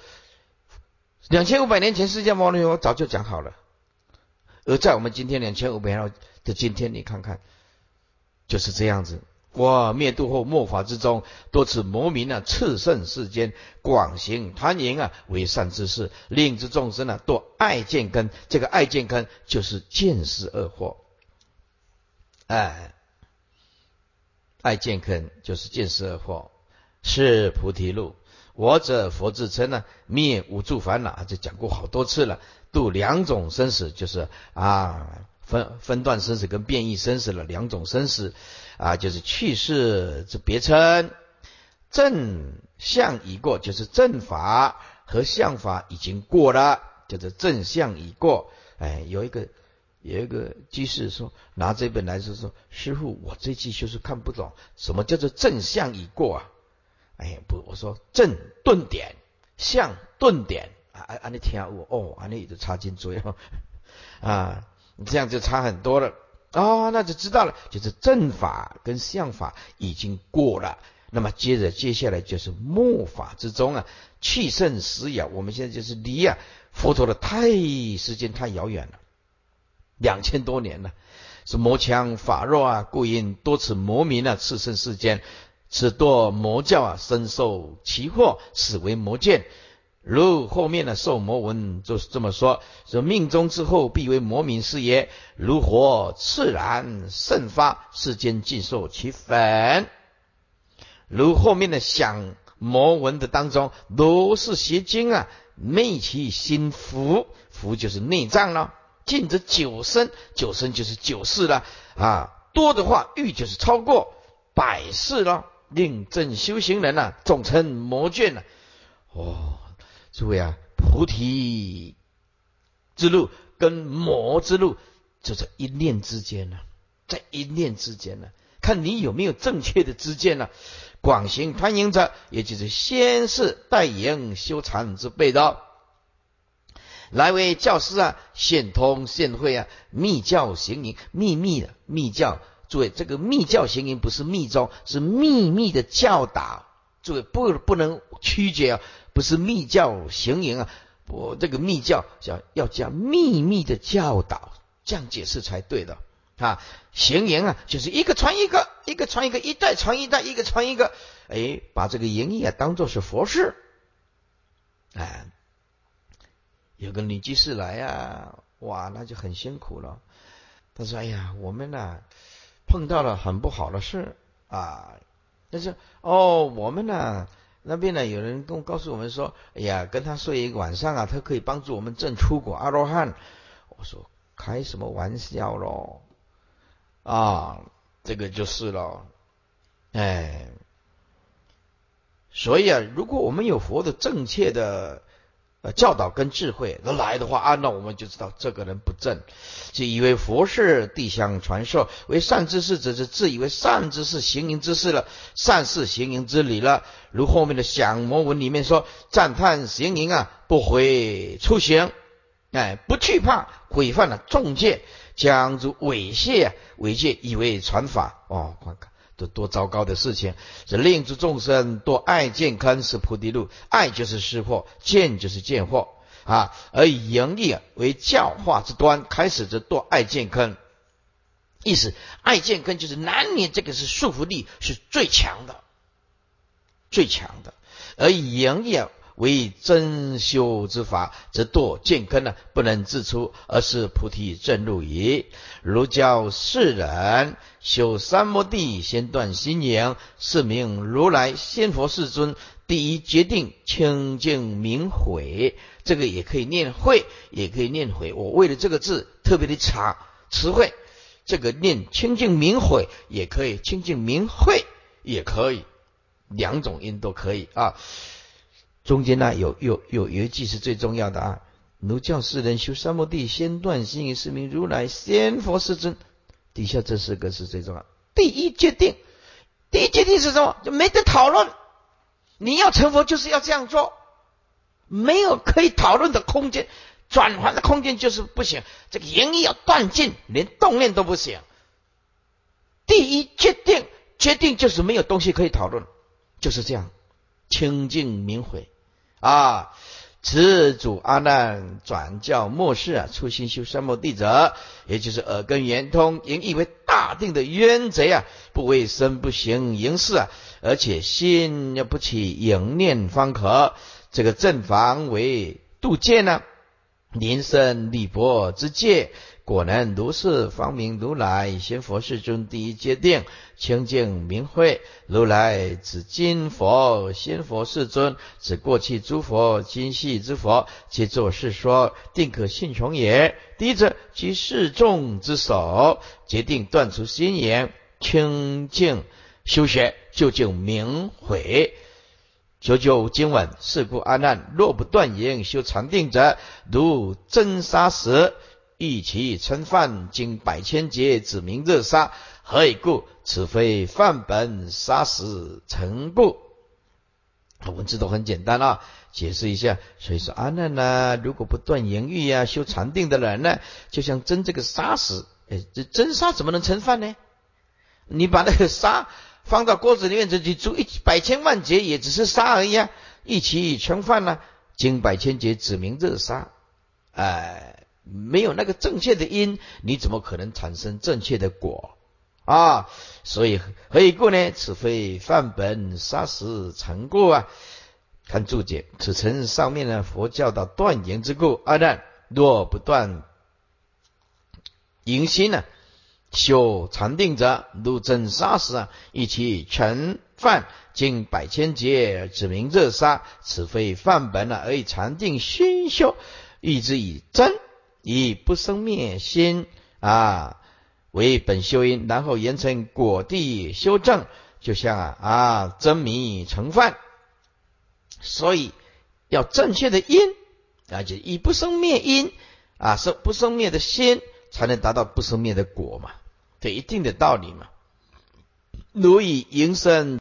两千五百年前，释迦牟尼佛早就讲好了。而在我们今天两千五百年的今天，你看看，就是这样子。哇！灭度后末法之中，多次魔民啊，炽盛世间，广行贪淫啊，为善之事，令之众生啊，多爱见根。这个爱见根就是见识恶惑。哎，爱见根就是见识恶惑，是菩提路。我者佛自称呢，灭无住烦恼，这讲过好多次了。度两种生死，就是啊分分段生死跟变异生死了两种生死啊，就是去世之别称。正相已过，就是正法和相法已经过了，就是正相已过。哎，有一个有一个居士说，拿这本来是说，师傅，我这句就是看不懂，什么叫做正相已过啊？哎，不，我说正顿点，相顿点。啊，安尼听我哦，安尼就差劲多了啊！你 <laughs> 这样就差很多了哦，那就知道了，就是正法跟相法已经过了。那么接着接下来就是末法之中啊，去圣时也。我们现在就是离啊佛陀的太时间太遥远了，两千多年了，是魔强法弱啊，故因多此魔民啊，炽盛世间，此堕魔教啊，深受其祸，死为魔剑。如后面的受魔文就是这么说：说命中之后必为魔民是也。如火炽然盛发，世间尽受其粉。如后面的想魔文的当中都是邪经啊，昧其心福，福就是内脏了。尽则九生，九生就是九世了啊。多的话，欲就是超过百世了。令正修行人呐，总称魔卷了。哦，诸位啊，菩提之路跟魔之路就在一念之间呢，在一念之间呢，看你有没有正确的知见呢。广行团营者，也就是先是代言修禅之辈的，来为教师啊，现通现会啊，密教行营，秘密的密教。诸位，这个密教行营不是密宗，是秘密的教导。诸位不不能曲解啊，不是密教行营啊，我这个密教叫要讲秘密的教导，这样解释才对的啊。行营啊，就是一个传一个，一个传一个，一代传一代，一个传一个。哎，把这个营业当做是佛事。哎，有个女居士来呀，哇，那就很辛苦了。他说：“哎呀，我们呢？”碰到了很不好的事啊！但是哦，我们呢那边呢有人跟我告诉我们说，哎呀，跟他睡一个晚上啊，他可以帮助我们证出果阿罗汉。我说开什么玩笑喽？啊，这个就是了，哎，所以啊，如果我们有佛的正确的。呃，教导跟智慧那来的话啊，那我们就知道这个人不正，就以为佛是地相传授，为善知识者是自以为善知识行营之事了，善事行营之理了。如后面的降魔文里面说，赞叹行营啊，不悔出行，哎，不惧怕毁犯了众戒，将如猥亵猥亵以为传法哦，看看。这多糟糕的事情！是令诸众生多爱见坑是菩提路，爱就是识货，见就是见货啊。而以盈利为教化之端，开始则多爱见坑。意思爱见坑就是男女这个是束缚力是最强的，最强的。而以盈利为真修之法，则堕见坑呢，不能自出，而是菩提正路矣。如教世人修三摩地，先断心眼，是名如来先佛世尊第一决定清净明慧。这个也可以念慧，也可以念慧。我为了这个字特别的查词汇，这个念清净明慧也可以，清净明慧也可以，两种音都可以啊。中间呢有有有有一句是最重要的啊！如教世人修三摩地，先断心以是名如来先佛世尊。底下这四个是最重要。第一决定，第一决定是什么？就没得讨论。你要成佛就是要这样做，没有可以讨论的空间，转换的空间就是不行。这个言意要断尽，连动念都不行。第一决定，决定就是没有东西可以讨论，就是这样，清净明慧。啊，此主阿难转教末世啊，初心修三摩地者，也就是耳根圆通，引以为大定的冤贼啊，不为身不行淫事啊，而且心要不起淫念方可。这个正房为度戒呢，临身礼佛之戒。果然如是，方明如来先佛世尊第一阶定清净明慧。如来指今佛先佛世尊，指过去诸佛今系之佛，皆作是说，定可信从也。第一者，即世众之首，决定断除心言，清净修学，究竟明慧。九九经文，是故阿难，若不断言修禅定者，如真沙石。欲其称犯，经百千劫，指明热杀，何以故？此非范本杀死成故。文字都很简单啊，解释一下。所以说阿难呢，如果不断言语呀，修禅定的人呢，就像蒸这个沙石，哎，这蒸沙怎么能成饭呢？你把那个沙放到锅子里面，这去煮一百千万劫，也只是沙而已啊。一起称饭呢，经百千劫，指明热杀，哎。没有那个正确的因，你怎么可能产生正确的果啊？所以何以故呢？此非范本杀死成故啊！看注解，此诚上面呢佛教的断言之故。二难，若不断淫心呢，修禅定者，如真杀死啊，以其成犯，经百千劫，指明热杀，此非范本啊，而以禅定熏修，欲之以真，以不生灭心啊为本修因，然后严成果地修正，就像啊啊真迷成饭，所以要正确的因啊，就以不生灭因啊生不生灭的心，才能达到不生灭的果嘛，这一定的道理嘛。如以营生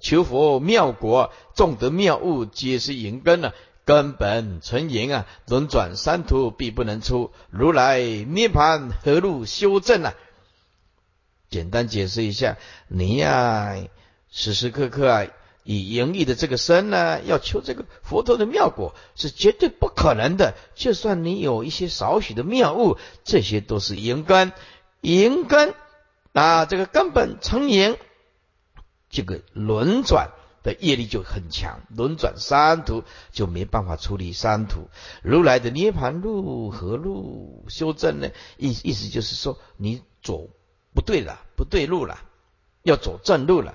求佛妙果，众得妙物，皆是营根呢。根本纯营啊，轮转三途，必不能出。如来涅盘何路修正啊？简单解释一下，你呀，时时刻刻啊，以盈利的这个身呢，要求这个佛陀的妙果，是绝对不可能的。就算你有一些少许的妙物，这些都是营根，营根。啊，这个根本成营，这个轮转的业力就很强，轮转三途就没办法处理三途。如来的涅盘路何路修正呢？意意思就是说，你走不对了，不对路了，要走正路了。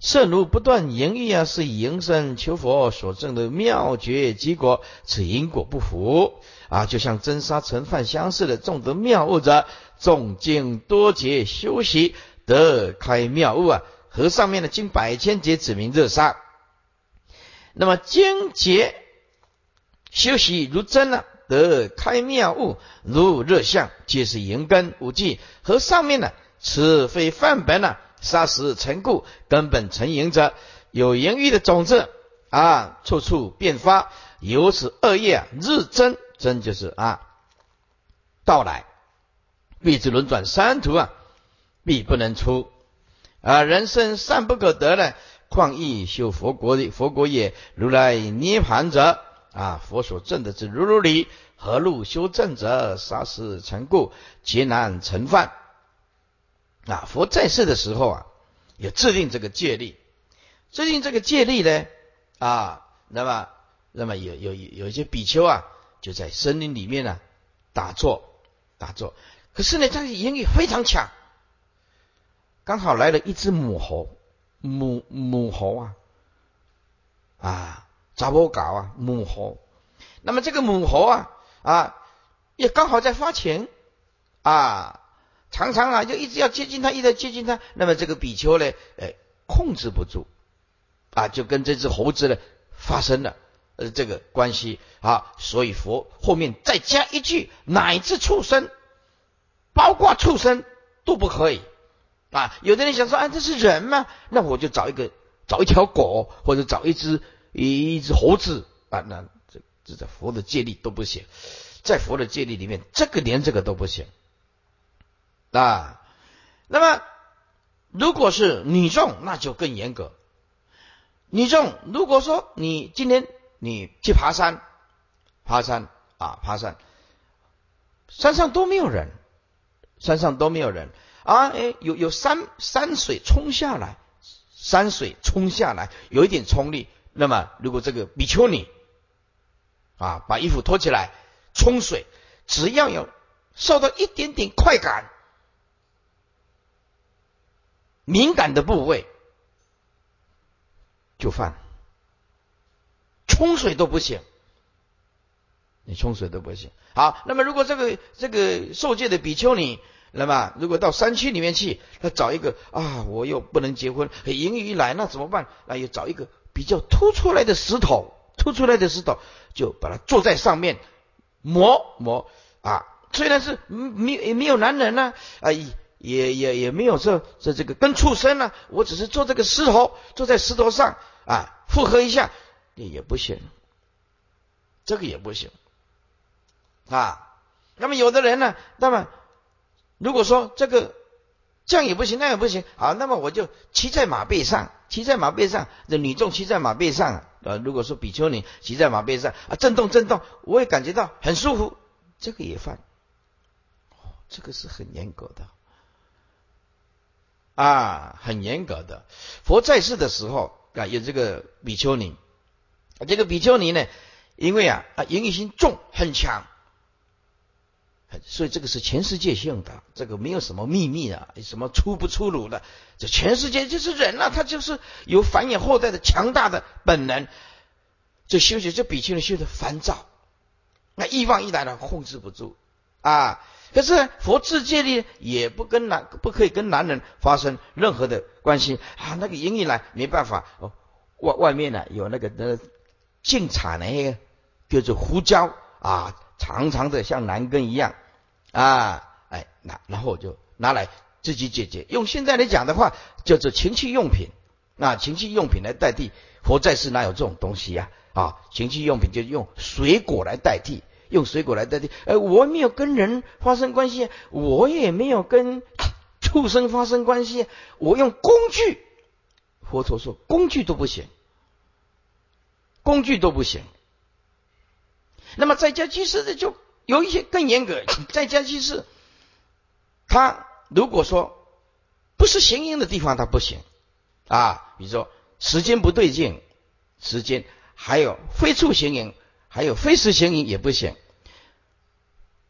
圣如不断言语啊，是以营生求佛所证的妙绝结果，此因果不符啊，就像真沙成饭相似的，种得妙物者。众经多劫修习得开妙物啊，和上面的经百千劫指明热杀。那么经劫修习如真啊，得开妙悟如热相，皆是银根无际。和上面呢，此非范本啊，杀时成故，根本成营者，有盈欲的种子啊，处处变发，由此恶业，日增增就是啊到来。必之轮转三途啊，必不能出啊！人生善不可得呢，况亦修佛国的佛国也。如来涅盘者啊，佛所证的之如如理，何路修正者？杀死成故，劫难成犯啊！佛在世的时候啊，也制定这个戒律，制定这个戒律呢啊，那么那么有有有一些比丘啊，就在森林里面呢打坐打坐。可是呢，他的言语非常强。刚好来了一只母猴，母母猴啊，啊，杂波搞啊，母猴。那么这个母猴啊，啊，也刚好在发情，啊，常常啊就一直要接近它，一直接近它。那么这个比丘呢，哎，控制不住，啊，就跟这只猴子呢发生了呃这个关系啊。所以佛后面再加一句，乃至畜生。包括畜生都不可以啊！有的人想说，啊，这是人吗？那我就找一个，找一条狗，或者找一只一只猴子啊！那这这在佛的戒律都不行，在佛的戒律里面，这个连这个都不行啊。那么，如果是女众，那就更严格。女众，如果说你今天你去爬山，爬山啊，爬山，山上都没有人。山上都没有人啊！哎，有有山山水冲下来，山水冲下来，有一点冲力。那么，如果这个比丘尼啊，把衣服脱起来冲水，只要有受到一点点快感，敏感的部位就犯，冲水都不行。你冲水都不行。好，那么如果这个这个受戒的比丘尼，那么如果到山区里面去，他找一个啊，我又不能结婚，淫欲一来，那怎么办？那又找一个比较凸出来的石头，凸出来的石头，就把它坐在上面磨磨啊。虽然是没没有男人呢，啊，也也也没有这这这个跟畜生呢，我只是坐这个石头，坐在石头上啊，复合一下也也不行，这个也不行。啊，那么有的人呢，那么如果说这个这样也不行，那也不行，好，那么我就骑在马背上，骑在马背上，这女众骑在马背上啊。如果说比丘尼骑在马背上啊，震动震动，我也感觉到很舒服，这个也犯，这个是很严格的啊，很严格的。佛在世的时候啊，有这个比丘尼，这个比丘尼呢，因为啊啊，淫欲心重很强。所以这个是全世界性的，这个没有什么秘密啊，什么出不出炉的，这全世界就是人啊，他就是有繁衍后代的强大的本能。这修息，这比丘尼修的烦躁，那欲望一来了，控制不住啊。可是佛智戒律也不跟男不可以跟男人发生任何的关系啊。那个淫一来没办法哦，外外面呢有那个那净产呢，叫做胡椒啊，长长的像男根一样啊，哎，那然后我就拿来自己解决。用现在来讲的话，叫做情趣用品啊，情趣用品来代替佛在世哪有这种东西呀？啊，情趣用品就用水果来代替，用水果来代替。呃，我没有跟人发生关系，我也没有跟畜生发生关系，我用工具。佛陀说，工具都不行，工具都不行。那么在家居士的就有一些更严格，在家居士，他如果说不是行淫的地方，他不行啊。比如说时间不对劲，时间。还有非处行淫，还有非时行淫也不行。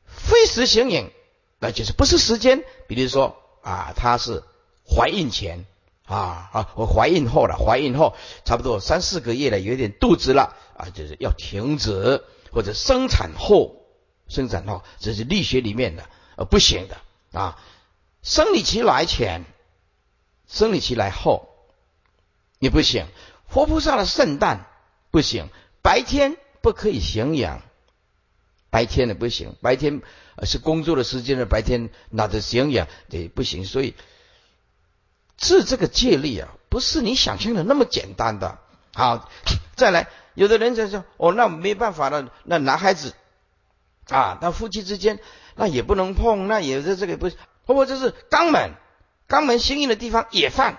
非时行淫，那就是不是时间。比如说啊，他是怀孕前啊啊，我怀孕后了，怀孕后差不多三四个月了，有点肚子了啊，就是要停止或者生产后，生产后这是力学里面的呃不行的啊。生理期来前，生理期来后也不行。活菩萨的圣诞。不行，白天不可以行养，白天的不行，白天是工作的时间的白天拿着行养也不行，所以治这个戒律啊，不是你想象的那么简单的。好，再来，有的人就说，哦，那没办法了，那男孩子啊，那夫妻之间那也不能碰，那也是这个不，或者是肛门，肛门相应的地方也犯，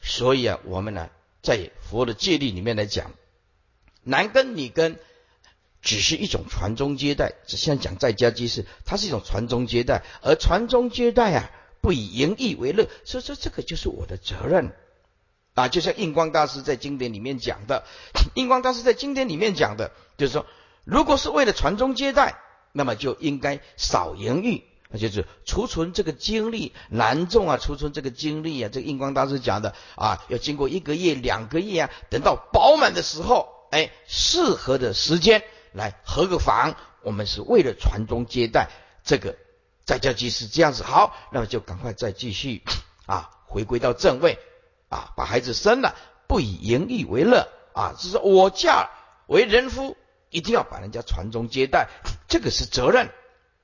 所以啊，我们呢。在佛的戒律里面来讲，男根女根只是一种传宗接代。只像讲在家居士，它是一种传宗接代，而传宗接代啊，不以淫逸为乐。所以说，这个就是我的责任啊。就像印光大师在经典里面讲的，印光大师在经典里面讲的，就是说，如果是为了传宗接代，那么就应该少淫欲。那就是储存这个精力，难众啊，储存这个精力啊。这个印光大师讲的啊，要经过一个月、两个月啊，等到饱满的时候，哎，适合的时间来合个房。我们是为了传宗接代，这个在家即是这样子。好，那么就赶快再继续啊，回归到正位啊，把孩子生了，不以淫欲为乐啊，就是我嫁为人夫，一定要把人家传宗接代，这个是责任。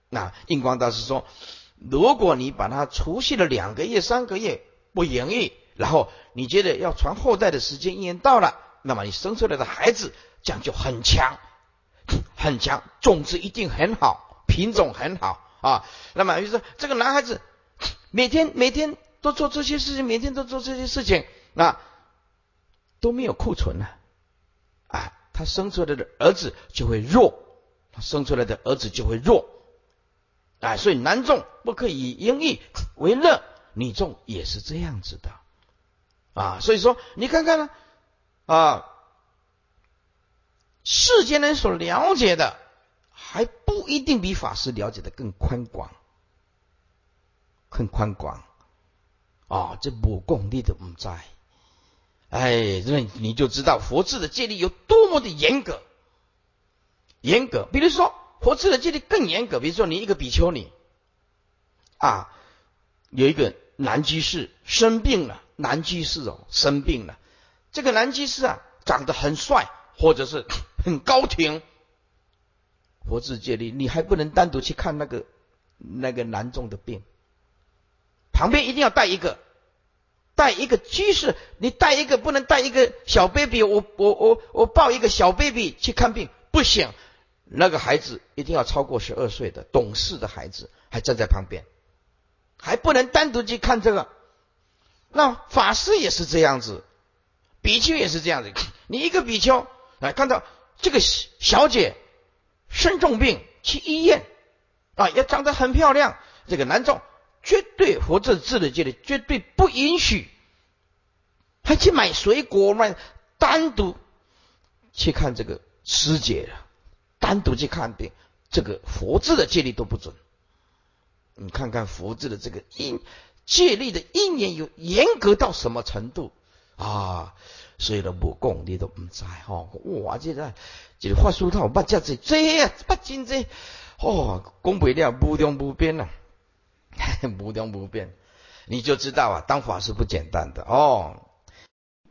那印光大师说，如果你把它除去了两个月、三个月不盈利，然后你觉得要传后代的时间一年到了，那么你生出来的孩子这样就很强，很强，种子一定很好，品种很好啊。那么就说这个男孩子每天每天都做这些事情，每天都做这些事情，那都没有库存了啊，他生出来的儿子就会弱，他生出来的儿子就会弱。哎，所以男众不可以以淫欲为乐，女众也是这样子的啊。所以说，你看看呢啊，世间人所了解的还不一定比法师了解的更宽广，更宽广啊。这不功力的不在，哎，那你就知道佛智的戒律有多么的严格，严格。比如说。佛制的戒律更严格，比如说你一个比丘尼啊，有一个男居士生病了，男居士哦生病了，这个男居士啊长得很帅，或者是很高挺，佛制戒律你还不能单独去看那个那个男众的病，旁边一定要带一个，带一个居士，你带一个不能带一个小 baby，我我我我抱一个小 baby 去看病不行。那个孩子一定要超过十二岁的懂事的孩子，还站在旁边，还不能单独去看这个。那法师也是这样子，比丘也是这样子。你一个比丘来看到这个小姐生重病，去医院啊，也长得很漂亮。这个男众绝对佛这字的戒律，绝对不允许，还去买水果买单独去看这个师姐。单独去看病，这个佛字的戒律都不准。你看看佛字的这个因戒律的一年有严格到什么程度啊？所以都不讲，你都唔知吼。哇，现在这个法术套不价值这啊，不真这哦，讲不了，无量无边呐，无量无边，你就知道啊，当法师不简单的哦。